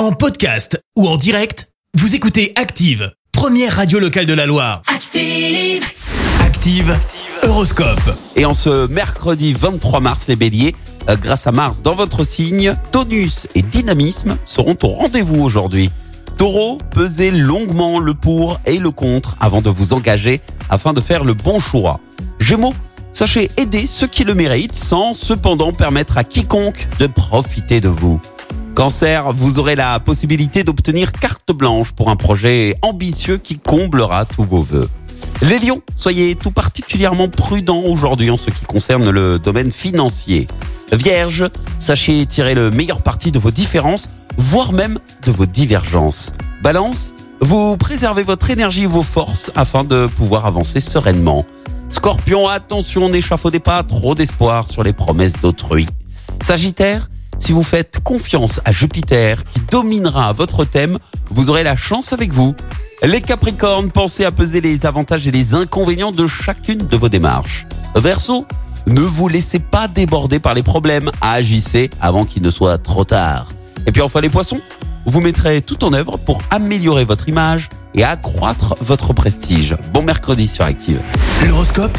En podcast ou en direct, vous écoutez Active, première radio locale de la Loire. Active. Active, Horoscope. Et en ce mercredi 23 mars, les béliers, euh, grâce à Mars dans votre signe, tonus et dynamisme seront au rendez-vous aujourd'hui. Taureau, pesez longuement le pour et le contre avant de vous engager afin de faire le bon choix. Gémeaux, sachez aider ceux qui le méritent sans cependant permettre à quiconque de profiter de vous. Cancer, vous aurez la possibilité d'obtenir carte blanche pour un projet ambitieux qui comblera tous vos vœux. Les lions, soyez tout particulièrement prudents aujourd'hui en ce qui concerne le domaine financier. Vierge, sachez tirer le meilleur parti de vos différences, voire même de vos divergences. Balance, vous préservez votre énergie et vos forces afin de pouvoir avancer sereinement. Scorpion, attention, n'échafaudez pas trop d'espoir sur les promesses d'autrui. Sagittaire, si vous faites confiance à Jupiter qui dominera votre thème, vous aurez la chance avec vous. Les Capricornes, pensez à peser les avantages et les inconvénients de chacune de vos démarches. Verseau, ne vous laissez pas déborder par les problèmes, agissez avant qu'il ne soit trop tard. Et puis enfin les poissons, vous mettrez tout en œuvre pour améliorer votre image et accroître votre prestige. Bon mercredi sur Active. L'horoscope